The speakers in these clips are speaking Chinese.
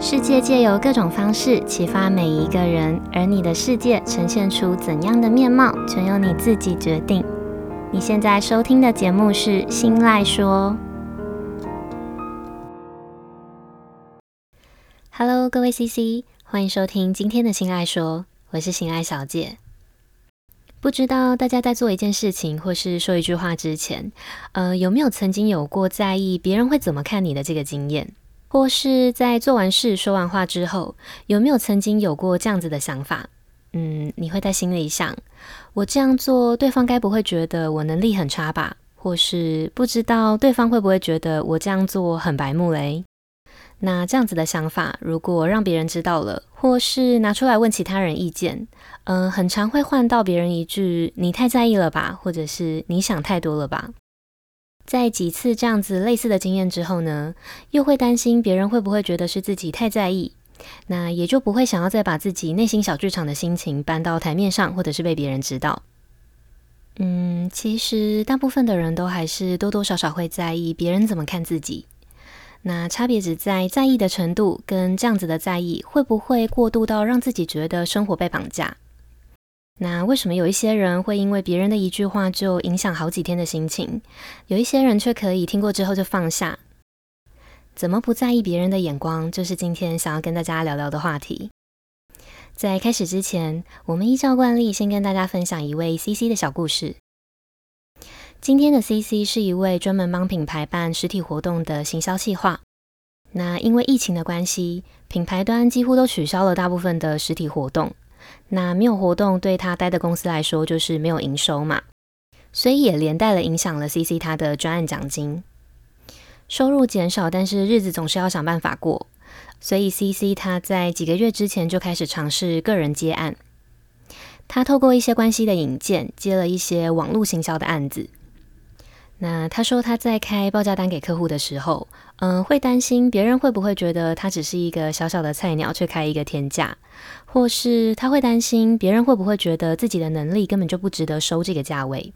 世界借由各种方式启发每一个人，而你的世界呈现出怎样的面貌，全由你自己决定。你现在收听的节目是《心赖说》。Hello，各位 CC，欢迎收听今天的《心赖说》，我是心爱小姐。不知道大家在做一件事情或是说一句话之前，呃，有没有曾经有过在意别人会怎么看你的这个经验？或是在做完事、说完话之后，有没有曾经有过这样子的想法？嗯，你会在心里想：我这样做，对方该不会觉得我能力很差吧？或是不知道对方会不会觉得我这样做很白目嘞？那这样子的想法，如果让别人知道了，或是拿出来问其他人意见，嗯、很常会换到别人一句：“你太在意了吧？”或者是“你想太多了吧？”在几次这样子类似的经验之后呢，又会担心别人会不会觉得是自己太在意，那也就不会想要再把自己内心小剧场的心情搬到台面上，或者是被别人知道。嗯，其实大部分的人都还是多多少少会在意别人怎么看自己，那差别只在在意的程度跟这样子的在意会不会过度到让自己觉得生活被绑架。那为什么有一些人会因为别人的一句话就影响好几天的心情，有一些人却可以听过之后就放下？怎么不在意别人的眼光，就是今天想要跟大家聊聊的话题。在开始之前，我们依照惯例先跟大家分享一位 CC 的小故事。今天的 CC 是一位专门帮品牌办实体活动的行销企划。那因为疫情的关系，品牌端几乎都取消了大部分的实体活动。那没有活动，对他待的公司来说就是没有营收嘛，所以也连带了影响了 CC 他的专案奖金，收入减少，但是日子总是要想办法过，所以 CC 他在几个月之前就开始尝试个人接案，他透过一些关系的引荐，接了一些网络行销的案子。那他说他在开报价单给客户的时候，嗯、会担心别人会不会觉得他只是一个小小的菜鸟，却开一个天价，或是他会担心别人会不会觉得自己的能力根本就不值得收这个价位。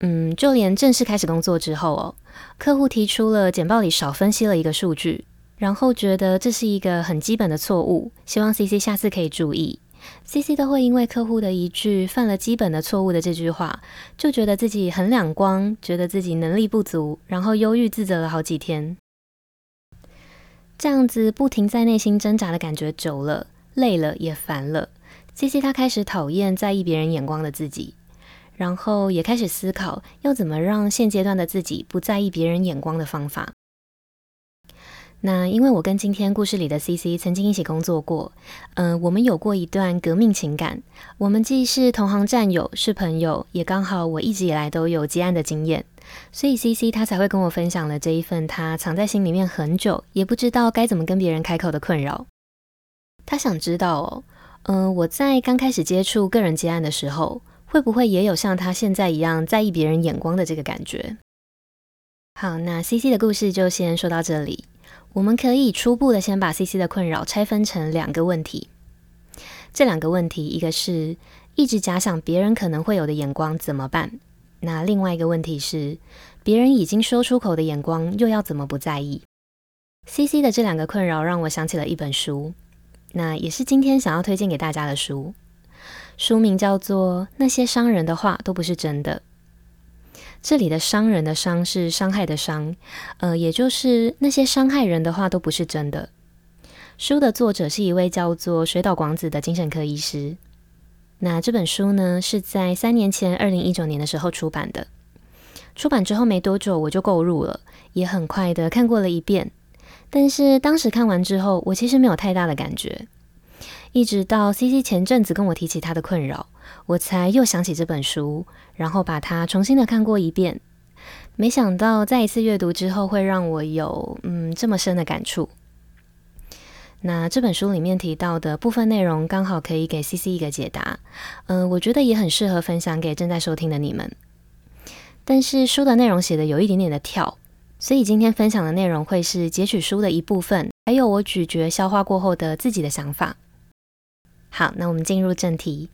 嗯，就连正式开始工作之后哦，客户提出了简报里少分析了一个数据，然后觉得这是一个很基本的错误，希望 CC 下次可以注意。CC 都会因为客户的一句犯了基本的错误的这句话，就觉得自己很两光，觉得自己能力不足，然后忧郁自责了好几天。这样子不停在内心挣扎的感觉久了，累了也烦了。CC 他开始讨厌在意别人眼光的自己，然后也开始思考要怎么让现阶段的自己不在意别人眼光的方法。那因为我跟今天故事里的 CC 曾经一起工作过，嗯、我们有过一段革命情感。我们既是同行战友，是朋友，也刚好我一直以来都有接案的经验，所以 CC 他才会跟我分享了这一份他藏在心里面很久，也不知道该怎么跟别人开口的困扰。他想知道哦，嗯、呃，我在刚开始接触个人接案的时候，会不会也有像他现在一样在意别人眼光的这个感觉？好，那 CC 的故事就先说到这里。我们可以初步的先把 CC 的困扰拆分成两个问题。这两个问题，一个是一直假想别人可能会有的眼光怎么办？那另外一个问题是，别人已经说出口的眼光又要怎么不在意？CC 的这两个困扰让我想起了一本书，那也是今天想要推荐给大家的书。书名叫做《那些伤人的话都不是真的》。这里的伤人的伤是伤害的伤，呃，也就是那些伤害人的话都不是真的。书的作者是一位叫做水岛广子的精神科医师。那这本书呢，是在三年前，二零一九年的时候出版的。出版之后没多久，我就购入了，也很快的看过了一遍。但是当时看完之后，我其实没有太大的感觉。一直到 CC 前阵子跟我提起他的困扰，我才又想起这本书，然后把它重新的看过一遍。没想到再一次阅读之后，会让我有嗯这么深的感触。那这本书里面提到的部分内容，刚好可以给 CC 一个解答。嗯、我觉得也很适合分享给正在收听的你们。但是书的内容写的有一点点的跳，所以今天分享的内容会是截取书的一部分，还有我咀嚼消化过后的自己的想法。好，那我们进入正题。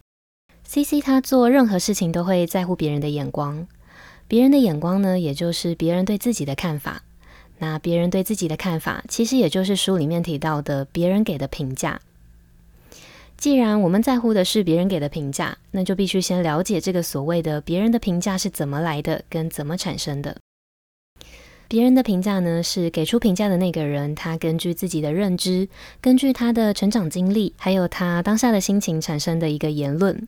CC 他做任何事情都会在乎别人的眼光，别人的眼光呢，也就是别人对自己的看法。那别人对自己的看法，其实也就是书里面提到的别人给的评价。既然我们在乎的是别人给的评价，那就必须先了解这个所谓的别人的评价是怎么来的，跟怎么产生的。别人的评价呢，是给出评价的那个人，他根据自己的认知，根据他的成长经历，还有他当下的心情产生的一个言论。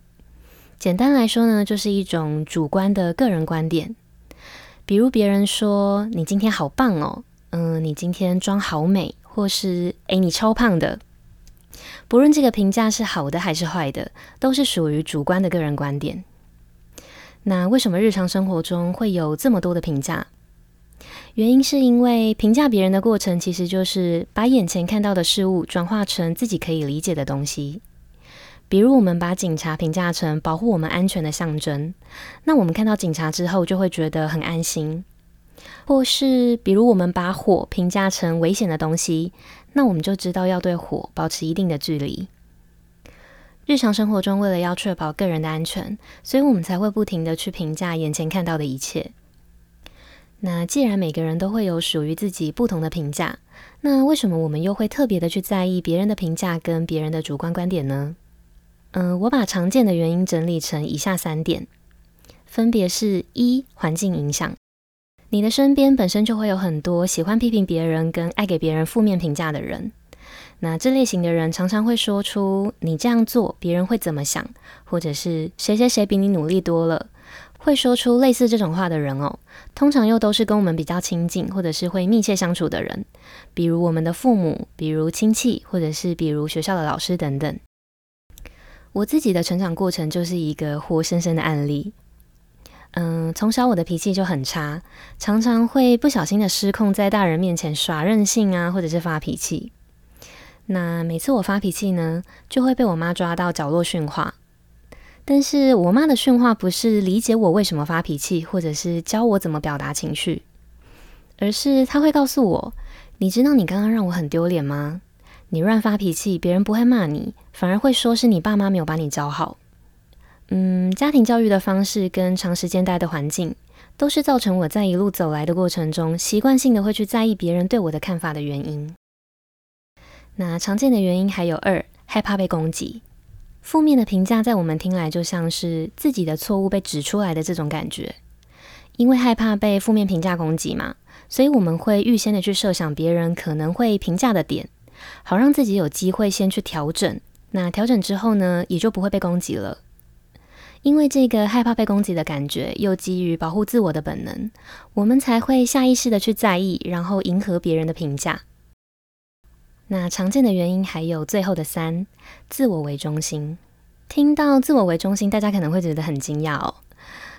简单来说呢，就是一种主观的个人观点。比如别人说你今天好棒哦，嗯，你今天妆好美，或是诶，你超胖的。不论这个评价是好的还是坏的，都是属于主观的个人观点。那为什么日常生活中会有这么多的评价？原因是因为评价别人的过程，其实就是把眼前看到的事物转化成自己可以理解的东西。比如，我们把警察评价成保护我们安全的象征，那我们看到警察之后就会觉得很安心；或是，比如我们把火评价成危险的东西。那我们就知道要对火保持一定的距离。日常生活中，为了要确保个人的安全，所以我们才会不停地去评价眼前看到的一切。那既然每个人都会有属于自己不同的评价，那为什么我们又会特别的去在意别人的评价跟别人的主观观点呢？嗯、我把常见的原因整理成以下三点，分别是：一、环境影响。你的身边本身就会有很多喜欢批评别人跟爱给别人负面评价的人，那这类型的人常常会说出“你这样做别人会怎么想”，或者是“谁谁谁比你努力多了”，会说出类似这种话的人哦，通常又都是跟我们比较亲近或者是会密切相处的人，比如我们的父母，比如亲戚，或者是比如学校的老师等等。我自己的成长过程就是一个活生生的案例。嗯，从小我的脾气就很差，常常会不小心的失控，在大人面前耍任性啊，或者是发脾气。那每次我发脾气呢，就会被我妈抓到角落训话。但是我妈的训话不是理解我为什么发脾气，或者是教我怎么表达情绪，而是她会告诉我：“你知道你刚刚让我很丢脸吗？你乱发脾气，别人不会骂你，反而会说是你爸妈没有把你教好。”嗯，家庭教育的方式跟长时间待的环境，都是造成我在一路走来的过程中，习惯性的会去在意别人对我的看法的原因。那常见的原因还有二，害怕被攻击。负面的评价在我们听来就像是自己的错误被指出来的这种感觉，因为害怕被负面评价攻击嘛，所以我们会预先的去设想别人可能会评价的点，好让自己有机会先去调整。那调整之后呢，也就不会被攻击了。因为这个害怕被攻击的感觉，又基于保护自我的本能，我们才会下意识的去在意，然后迎合别人的评价。那常见的原因还有最后的三，自我为中心。听到自我为中心，大家可能会觉得很惊讶哦，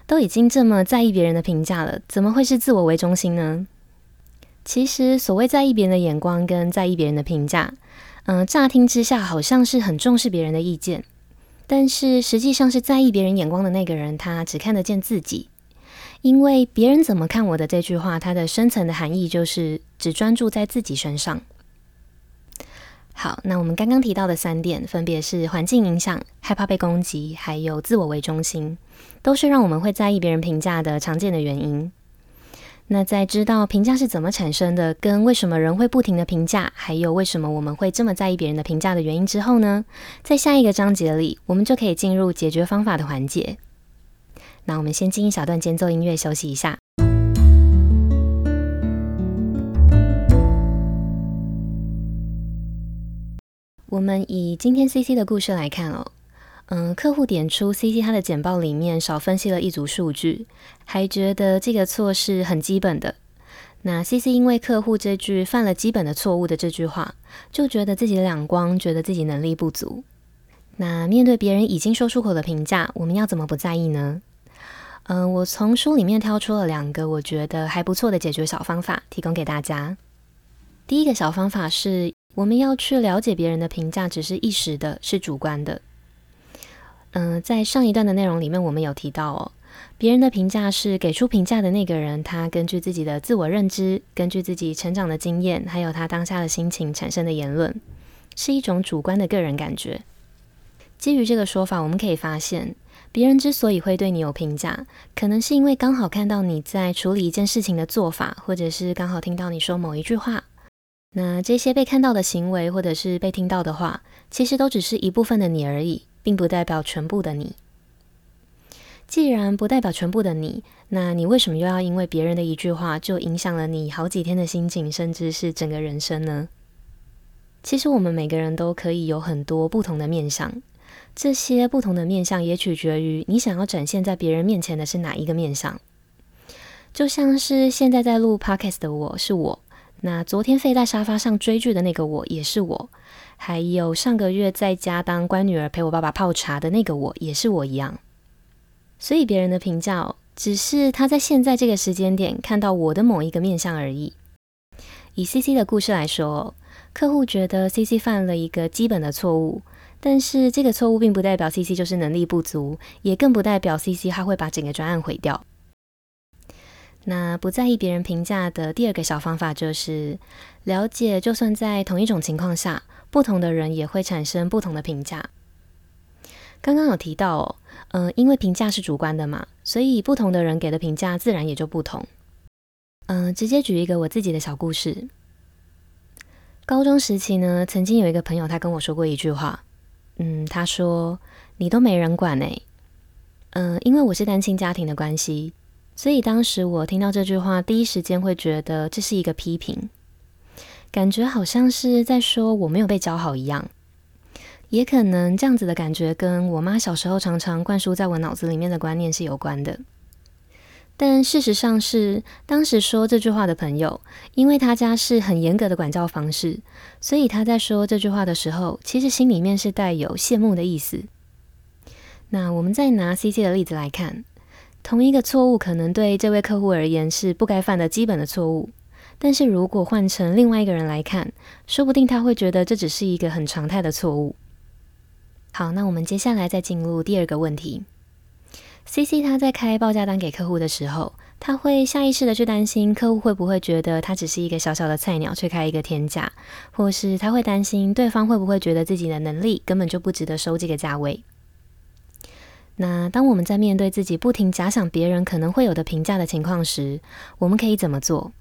都已经这么在意别人的评价了，怎么会是自我为中心呢？其实，所谓在意别人的眼光跟在意别人的评价，嗯、乍听之下好像是很重视别人的意见。但是实际上是在意别人眼光的那个人，他只看得见自己，因为别人怎么看我的这句话，它的深层的含义就是只专注在自己身上。好，那我们刚刚提到的三点，分别是环境影响、害怕被攻击，还有自我为中心，都是让我们会在意别人评价的常见的原因。那在知道评价是怎么产生的，跟为什么人会不停的评价，还有为什么我们会这么在意别人的评价的原因之后呢，在下一个章节里，我们就可以进入解决方法的环节。那我们先进一小段间奏音乐休息一下。我们以今天 CC 的故事来看哦。嗯，客户点出 CC 他的简报里面少分析了一组数据，还觉得这个错是很基本的。那 CC 因为客户这句犯了基本的错误的这句话，就觉得自己的两光，觉得自己能力不足。那面对别人已经说出口的评价，我们要怎么不在意呢？嗯，我从书里面挑出了两个我觉得还不错的解决小方法，提供给大家。第一个小方法是，我们要去了解别人的评价只是一时的，是主观的。嗯、在上一段的内容里面，我们有提到哦，别人的评价是给出评价的那个人，他根据自己的自我认知，根据自己成长的经验，还有他当下的心情产生的言论，是一种主观的个人感觉。基于这个说法，我们可以发现，别人之所以会对你有评价，可能是因为刚好看到你在处理一件事情的做法，或者是刚好听到你说某一句话。那这些被看到的行为，或者是被听到的话，其实都只是一部分的你而已，并不代表全部的你。既然不代表全部的你，那你为什么又要因为别人的一句话就影响了你好几天的心情，甚至是整个人生呢？其实我们每个人都可以有很多不同的面相，这些不同的面相也取决于你想要展现在别人面前的是哪一个面相。就像是现在在录 Podcast 的我是我，那昨天废在沙发上追剧的那个我也是我，还有上个月在家当乖女儿陪我爸爸泡茶的那个我也是我一样。所以别人的评价，只是他在现在这个时间点看到我的某一个面相而已。以 CC 的故事来说，客户觉得 CC 犯了一个基本的错误，但是这个错误并不代表 CC 就是能力不足，也更不代表 CC 他会把整个专案毁掉。那不在意别人评价的第二个小方法就是了解，就算在同一种情况下，不同的人也会产生不同的评价。刚刚有提到哦，嗯、因为评价是主观的嘛，所以不同的人给的评价自然也就不同。嗯、直接举一个我自己的小故事。高中时期呢，曾经有一个朋友，他跟我说过一句话，嗯，他说：“你都没人管哎。”嗯，因为我是单亲家庭的关系，所以当时我听到这句话，第一时间会觉得这是一个批评，感觉好像是在说我没有被教好一样。也可能这样子的感觉跟我妈小时候常常灌输在我脑子里面的观念是有关的，但事实上是当时说这句话的朋友，因为他家是很严格的管教方式，所以他在说这句话的时候，其实心里面是带有羡慕的意思。那我们再拿 CC 的例子来看，同一个错误可能对这位客户而言是不该犯的基本的错误，但是如果换成另外一个人来看，说不定他会觉得这只是一个很常态的错误。好，那我们接下来再进入第二个问题。CC 他在开报价单给客户的时候，他会下意识的去担心客户会不会觉得他只是一个小小的菜鸟，去开一个天价，或是他会担心对方会不会觉得自己的能力根本就不值得收这个价位。那当我们在面对自己不停假想别人可能会有的评价的情况时，我们可以怎么做？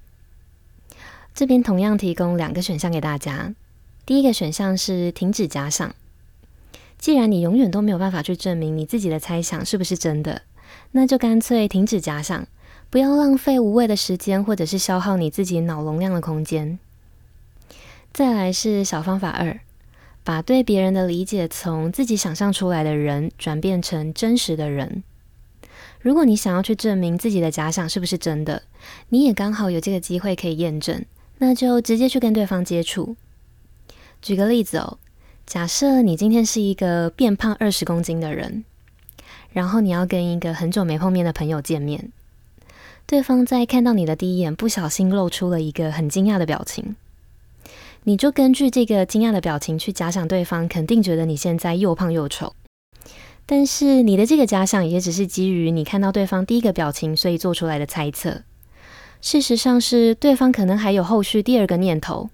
这边同样提供两个选项给大家。第一个选项是停止假想。既然你永远都没有办法去证明你自己的猜想是不是真的，那就干脆停止假想，不要浪费无谓的时间，或者是消耗你自己脑容量的空间。再来是小方法二，把对别人的理解从自己想象出来的人转变成真实的人。如果你想要去证明自己的假想是不是真的，你也刚好有这个机会可以验证，那就直接去跟对方接触。举个例子哦。假设你今天是一个变胖二十公斤的人，然后你要跟一个很久没碰面的朋友见面，对方在看到你的第一眼，不小心露出了一个很惊讶的表情，你就根据这个惊讶的表情去假想对方肯定觉得你现在又胖又丑，但是你的这个假想也只是基于你看到对方第一个表情，所以做出来的猜测。事实上是对方可能还有后续第二个念头。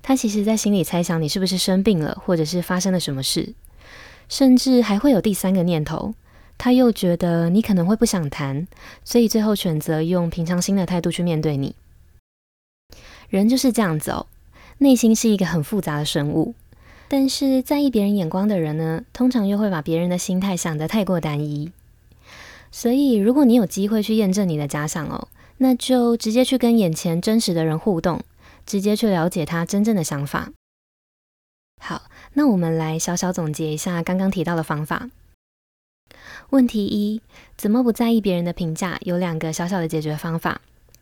他其实，在心里猜想你是不是生病了，或者是发生了什么事，甚至还会有第三个念头。他又觉得你可能会不想谈，所以最后选择用平常心的态度去面对你。人就是这样子哦，内心是一个很复杂的生物。但是在意别人眼光的人呢，通常又会把别人的心态想得太过单一。所以，如果你有机会去验证你的假想哦，那就直接去跟眼前真实的人互动。直接去了解他真正的想法。好，那我们来小小总结一下刚刚提到的方法。问题一：怎么不在意别人的评价？有两个小小的解决方法，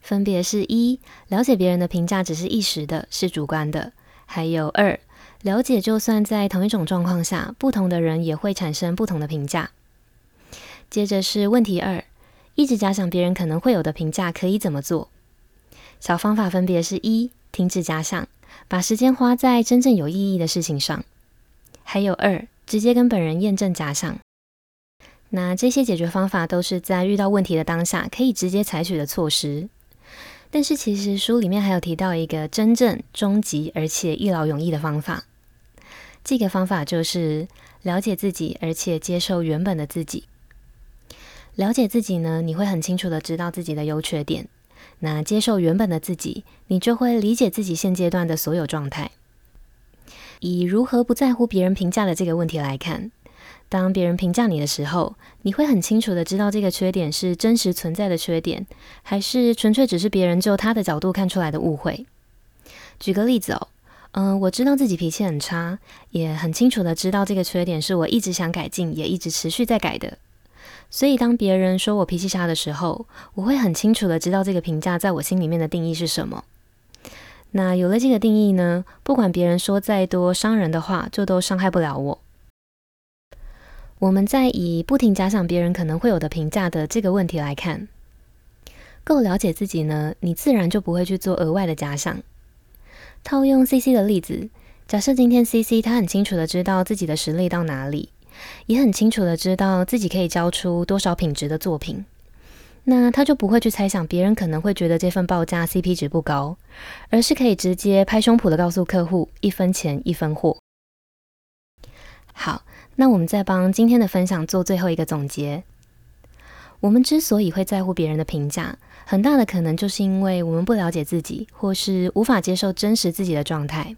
分别是一，了解别人的评价只是一时的，是主观的；还有二，了解就算在同一种状况下，不同的人也会产生不同的评价。接着是问题二：一直假想别人可能会有的评价，可以怎么做？小方法分别是一。停止假想，把时间花在真正有意义的事情上。还有二，直接跟本人验证假想。那这些解决方法都是在遇到问题的当下可以直接采取的措施。但是其实书里面还有提到一个真正终极而且一劳永逸的方法。这个方法就是了解自己，而且接受原本的自己。了解自己呢，你会很清楚的知道自己的优缺点。那接受原本的自己，你就会理解自己现阶段的所有状态。以如何不在乎别人评价的这个问题来看，当别人评价你的时候，你会很清楚的知道这个缺点是真实存在的缺点，还是纯粹只是别人就他的角度看出来的误会。举个例子哦，嗯、我知道自己脾气很差，也很清楚的知道这个缺点是我一直想改进，也一直持续在改的。所以当别人说我脾气差的时候，我会很清楚的知道这个评价在我心里面的定义是什么。那有了这个定义呢，不管别人说再多伤人的话，就都伤害不了我。我们再以不停假想别人可能会有的评价的这个问题来看，够了解自己呢，你自然就不会去做额外的假想。套用 CC 的例子，假设今天 CC 他很清楚的知道自己的实力到哪里，也很清楚的知道自己可以交出多少品质的作品，那他就不会去猜想别人可能会觉得这份报价 CP 值不高，而是可以直接拍胸脯的告诉客户，一分钱一分货。好。那我们再帮今天的分享做最后一个总结。我们之所以会在乎别人的评价，很大的可能就是因为我们不了解自己，或是无法接受真实自己的状态，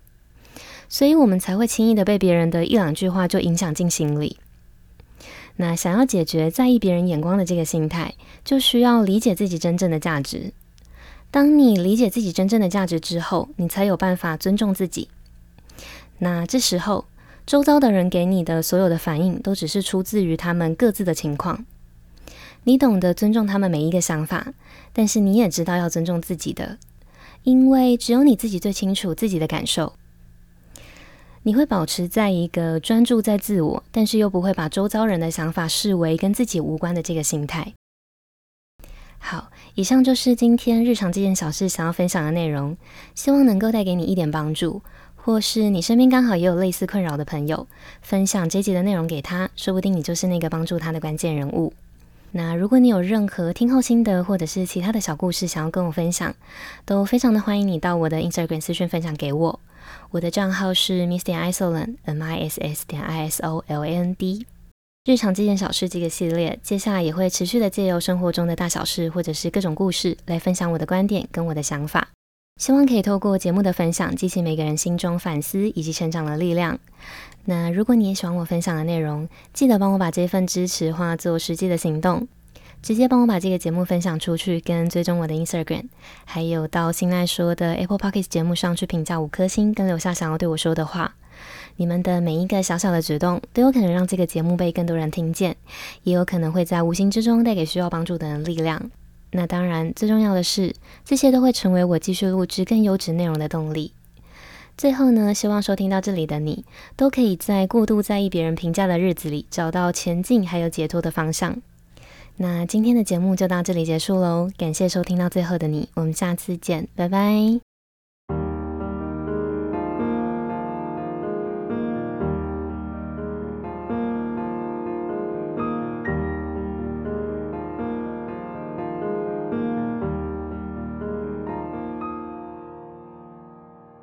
所以我们才会轻易的被别人的一两句话就影响进心里。那想要解决在意别人眼光的这个心态，就需要理解自己真正的价值。当你理解自己真正的价值之后，你才有办法尊重自己。那这时候，周遭的人给你的所有的反应，都只是出自于他们各自的情况。你懂得尊重他们每一个想法，但是你也知道要尊重自己的，因为只有你自己最清楚自己的感受。你会保持在一个专注在自我，但是又不会把周遭人的想法视为跟自己无关的这个心态。好，以上就是今天日常这件小事想要分享的内容，希望能够带给你一点帮助。或是你身边刚好也有类似困扰的朋友，分享这集的内容给他，说不定你就是那个帮助他的关键人物。那如果你有任何听后心得，或者是其他的小故事想要跟我分享，都非常的欢迎你到我的 Instagram 私讯分享给我。我的账号是 Miss 点 Isoland，M I S S 点 I S O L A N D。日常这件小事这个系列，接下来也会持续的借由生活中的大小事，或者是各种故事，来分享我的观点跟我的想法。希望可以透过节目的分享，激起每个人心中反思以及成长的力量。那如果你也喜欢我分享的内容，记得帮我把这份支持化作实际的行动，直接帮我把这个节目分享出去，跟追踪我的 Instagram，还有到心赖说的 Apple Podcast 节目上去评价五颗星，跟留下想要对我说的话。你们的每一个小小的举动，都有可能让这个节目被更多人听见，也有可能会在无形之中带给需要帮助的人力量。那当然，最重要的是，这些都会成为我继续录制更优质内容的动力。最后呢，希望收听到这里的你，都可以在过度在意别人评价的日子里，找到前进还有解脱的方向。那今天的节目就到这里结束喽，感谢收听到最后的你，我们下次见，拜拜。